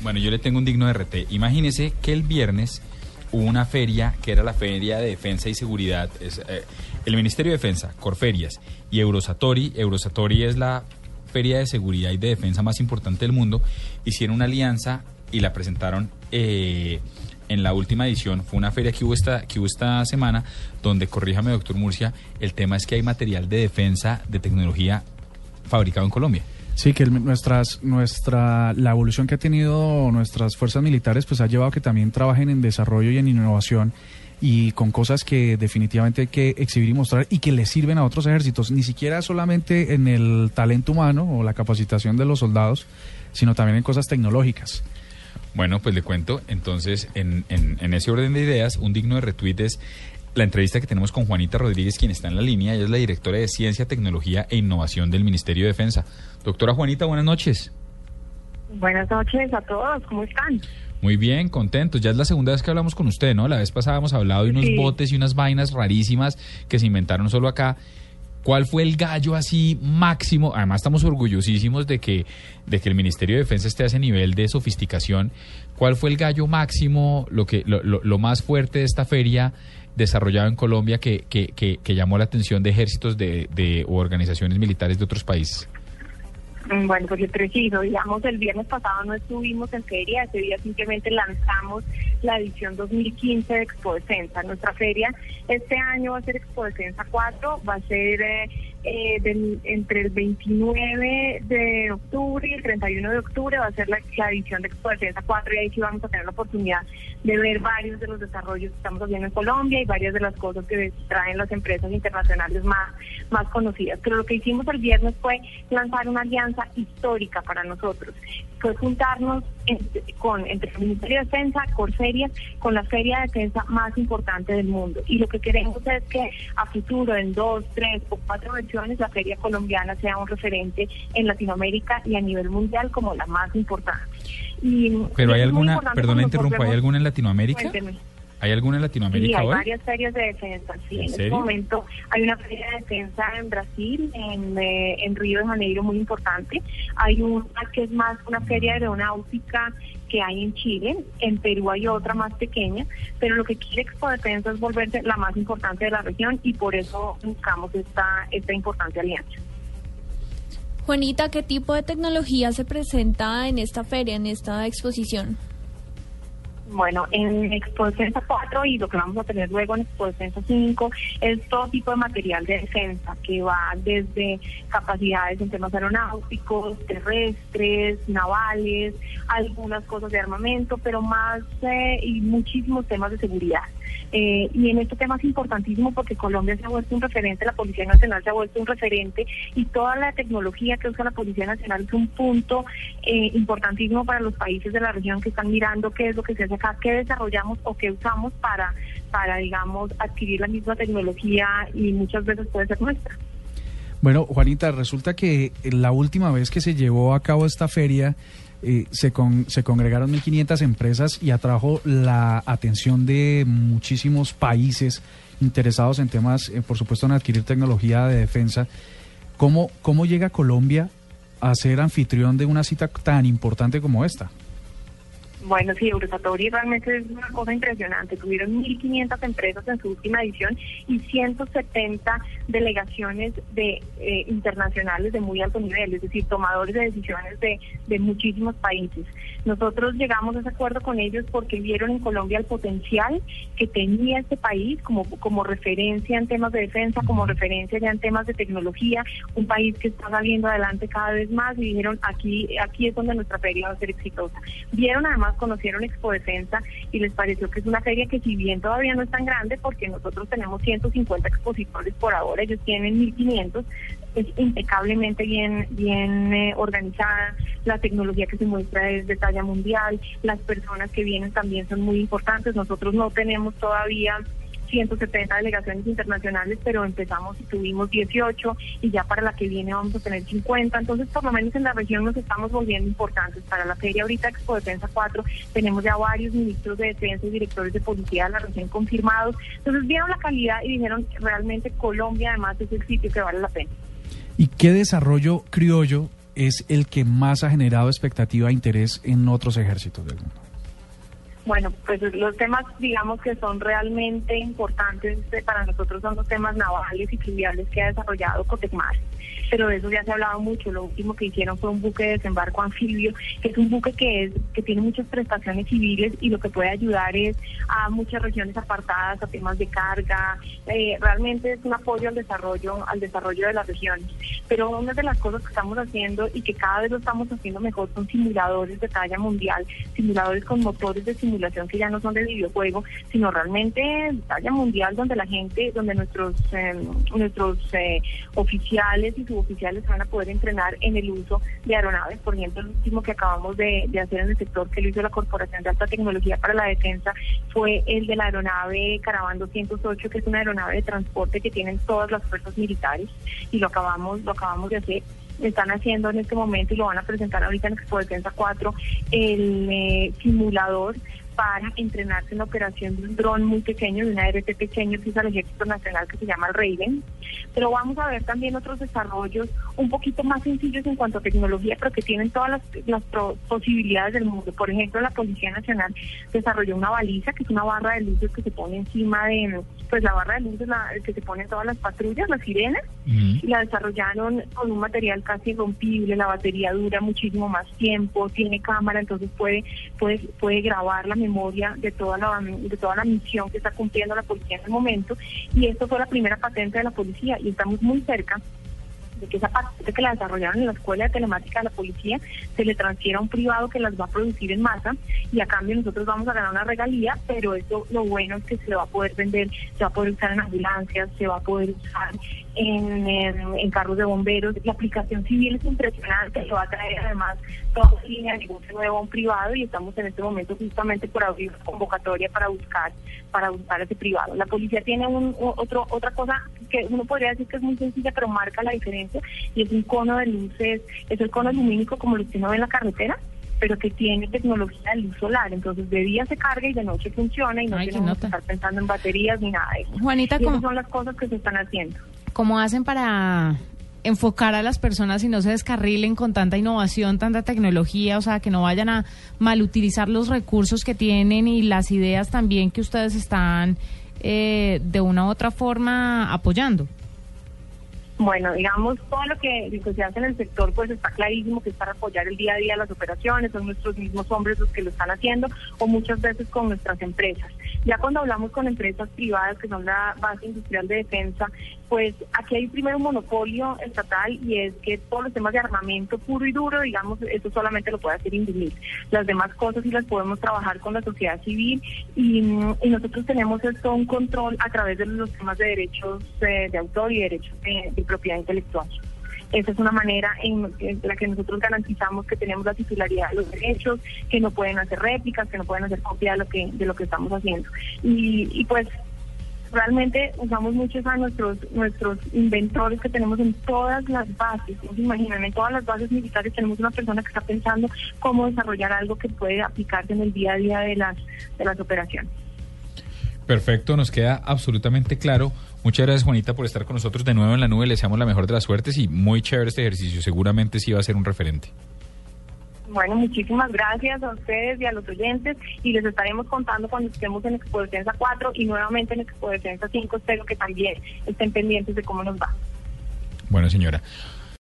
Bueno, yo le tengo un digno RT. Imagínese que el viernes hubo una feria que era la Feria de Defensa y Seguridad. Es, eh, el Ministerio de Defensa, Corferias y Eurosatori. Eurosatori es la feria de seguridad y de defensa más importante del mundo. Hicieron una alianza y la presentaron eh, en la última edición. Fue una feria que hubo, esta, que hubo esta semana donde, corríjame doctor Murcia, el tema es que hay material de defensa de tecnología fabricado en Colombia. Sí, que nuestras, nuestra, la evolución que ha tenido nuestras fuerzas militares pues ha llevado a que también trabajen en desarrollo y en innovación y con cosas que definitivamente hay que exhibir y mostrar y que le sirven a otros ejércitos, ni siquiera solamente en el talento humano o la capacitación de los soldados, sino también en cosas tecnológicas. Bueno, pues le cuento. Entonces, en, en- en ese orden de ideas, un digno de retweet es la entrevista que tenemos con Juanita Rodríguez, quien está en la línea. Ella es la directora de Ciencia, Tecnología e Innovación del Ministerio de Defensa. Doctora Juanita, buenas noches. Buenas noches a todos, ¿cómo están? Muy bien, contentos. Ya es la segunda vez que hablamos con usted, ¿no? La vez pasada hemos hablado de unos Sí. botes y unas vainas rarísimas que se inventaron solo acá. ¿Cuál fue el gallo así máximo? Además estamos orgullosísimos de que, de que el Ministerio de Defensa esté a ese nivel de sofisticación. ¿Cuál fue el gallo máximo, lo, que, lo, lo- lo más fuerte de esta feria desarrollada en Colombia que, que, que- que llamó la atención de ejércitos de, de, o organizaciones militares de otros países? Mm, Bueno, pues es preciso, digamos, el viernes pasado no estuvimos en feria, ese día simplemente lanzamos la edición 2015 de Expo Defensa. Nuestra feria este año va a ser Expo Defensa 4, va a ser eh, eh, entre el 29 de octubre y el 31 de octubre va a ser la, la edición de Expo Defensa 4 y ahí sí vamos a tener la oportunidad de ver varios de los desarrollos que estamos haciendo en Colombia y varias de las cosas que traen las empresas internacionales más, más conocidas. Pero lo que hicimos el viernes fue lanzar una alianza histórica para nosotros. Fue juntarnos entre, con, entre el Ministerio de Defensa, Corferias, con la feria de defensa más importante del mundo. Y lo que queremos es que a futuro, en dos, tres o cuatro versiones, la feria colombiana sea un referente en Latinoamérica y a nivel mundial como la más importante. Y, Pero hay alguna, cuando interrumpo, ¿hay alguna en Latinoamérica? Cuénteme. ¿Hay alguna en Sí, Latinoamérica hay hoy? varias ferias de defensa. Sí, ¿En en, este momento hay una feria de defensa en Brasil, en, eh, en Río de Janeiro, muy importante. Hay una que es más una feria aeronáutica que hay en Chile. En Perú hay otra más pequeña. Pero lo que quiere Expo Defensa es volverse la más importante de la región y por eso buscamos esta, esta importante alianza. Juanita, ¿qué tipo de tecnología se presenta en esta feria, en esta exposición? Bueno, en Expo Defensa 4 y lo que vamos a tener luego en Expo Defensa 5 es todo tipo de material de defensa que va desde capacidades en temas aeronáuticos, terrestres, navales, algunas cosas de armamento, pero más eh, y muchísimos temas de seguridad. Eh, y en este tema es importantísimo porque Colombia se ha vuelto un referente, la Policía Nacional se ha vuelto un referente y toda la tecnología que usa la Policía Nacional es un punto eh, importantísimo para los países de la región que están mirando qué es lo que se hace acá, qué desarrollamos o qué usamos para, para digamos, adquirir la misma tecnología y muchas veces puede ser nuestra. Bueno, Juanita, resulta que la última vez que se llevó a cabo esta feria eh, se, con- se congregaron 1.500 empresas y atrajo la atención de muchísimos países interesados en temas, eh, por supuesto, en adquirir tecnología de defensa. ¿Cómo, ¿Cómo llega Colombia a ser anfitrión de una cita tan importante como esta? Bueno, sí, Eurosatori realmente es una cosa impresionante. Tuvieron 1.500 empresas en su última edición y 170 delegaciones de eh, internacionales de muy alto nivel, es decir, tomadores de decisiones de, de muchísimos países. Nosotros llegamos a ese acuerdo con ellos porque vieron en Colombia el potencial que tenía este país como, como referencia en temas de defensa, como referencia ya en temas de tecnología, un país que está saliendo adelante cada vez más y dijeron aquí, aquí es donde nuestra feria va a ser exitosa. Vieron además, conocieron Expo Defensa y les pareció que es una feria que si bien todavía no es tan grande porque nosotros tenemos 150 expositores por ahora, ellos tienen 1500, es impecablemente bien bien eh, organizada, la tecnología que se muestra es de talla mundial, las personas que vienen también son muy importantes, nosotros no tenemos todavía 170 delegaciones internacionales, pero empezamos y tuvimos 18 y ya para la que viene vamos a tener 50. Entonces, por lo menos en la región nos estamos volviendo importantes. Para la feria ahorita Expo Defensa 4 tenemos ya varios ministros de defensa y directores de policía de la región confirmados. Entonces, vieron la calidad y dijeron realmente Colombia además es el sitio que vale la pena. ¿Y qué desarrollo criollo es el que más ha generado expectativa e interés en otros ejércitos del mundo? Bueno, pues los temas, digamos, que son realmente importantes eh, para nosotros son los temas navales y fluviales que ha desarrollado Cotecmar pero de eso ya se ha hablado mucho. Lo último que hicieron fue un buque de desembarco anfibio, que es un buque que es que tiene muchas prestaciones civiles y lo que puede ayudar es a muchas regiones apartadas, a temas de carga. Eh, realmente es un apoyo al desarrollo, al desarrollo de las regiones. Pero una de las cosas que estamos haciendo y que cada vez lo estamos haciendo mejor son simuladores de talla mundial, simuladores con motores de simulación que ya no son de videojuego, sino realmente talla mundial donde la gente, donde nuestros eh, nuestros eh, oficiales y sus oficiales van a poder entrenar en el uso de aeronaves. Por ejemplo, el último que acabamos de, hacer en el sector que lo hizo la Corporación de Alta Tecnología para la Defensa fue el de la aeronave Caravan 208, que es una aeronave de transporte que tienen todas las fuerzas militares y lo acabamos, lo acabamos de hacer están haciendo en este momento y lo van a presentar ahorita en Expo Defensa 4 el eh, simulador para entrenarse en la operación de un dron muy pequeño, de un ART pequeño que usa el Ejército Nacional que se llama el Raven. Pero vamos a ver también otros desarrollos un poquito más sencillos en cuanto a tecnología, pero que tienen todas las, las posibilidades del mundo. Por ejemplo, la Policía Nacional desarrolló una baliza, que es una barra de luces que se pone encima de, pues la barra de luces la, que se pone en todas las patrullas, las sirenas, la desarrollaron con un material casi rompible, la batería dura muchísimo más tiempo, tiene cámara, entonces puede, puede, puede grabar la memoria de toda la, de toda la misión que está cumpliendo la policía en el momento. Y esto fue la primera patente de la policía y estamos muy cerca de que esa patente que la desarrollaron en la escuela de telemática de la policía se le transfiera a un privado que las va a producir en masa y a cambio nosotros vamos a ganar una regalía, pero eso lo bueno es que se va a poder vender, se va a poder usar en ambulancias, se va a poder usar en, carros de bomberos. La aplicación civil es impresionante, lo va a traer además toda línea de negocio nuevo a un privado y estamos en este momento justamente por abrir convocatoria para buscar para buscar ese privado. La policía tiene un, otro otra cosa que uno podría decir que es muy sencilla, pero marca la diferencia y es un cono de luces, es el cono lumínico como lo que uno ve en la carretera pero que tiene tecnología de luz solar. Entonces, de día se carga y de noche funciona y no tenemos que estar pensando en baterías ni nada de eso. Juanita, esas son las cosas que se están haciendo. ¿Cómo hacen para enfocar a las personas y no se descarrilen con tanta innovación, tanta tecnología, o sea, que no vayan a malutilizar los recursos que tienen y las ideas también que ustedes están eh, de una u otra forma apoyando? Bueno, digamos, todo lo que se hace en el sector, pues está clarísimo que es para apoyar el día a día las operaciones, son nuestros mismos hombres los que lo están haciendo, o muchas veces con nuestras empresas. Ya cuando hablamos con empresas privadas, que son la base industrial de defensa, pues aquí hay primero un monopolio estatal y es que todos los temas de armamento puro y duro, digamos, eso solamente lo puede hacer Indumil. Las demás cosas sí las podemos trabajar con la sociedad civil y, nosotros tenemos esto un control a través de los temas de derechos eh, de autor y derechos de propiedad intelectual. Esa es una manera en, la que nosotros garantizamos que tenemos la titularidad de los derechos, que no pueden hacer réplicas, que no pueden hacer copia de lo que de lo que estamos haciendo. Y, pues realmente usamos muchos a nuestros nuestros inventores que tenemos en todas las bases. ¿Se imaginan? En todas las bases militares tenemos una persona que está pensando cómo desarrollar algo que puede aplicarse en el día a día de las de las operaciones. Perfecto, nos queda absolutamente claro. Muchas gracias, Juanita, por estar con nosotros de nuevo en la nube. Le deseamos la mejor de las suertes y muy chévere este ejercicio. Seguramente sí va a ser un referente. Bueno, muchísimas gracias a ustedes y a los oyentes y les estaremos contando cuando estemos en Expo Defensa 4 y nuevamente en Expo Defensa 5. Espero que también estén pendientes de cómo nos va. Bueno, señora.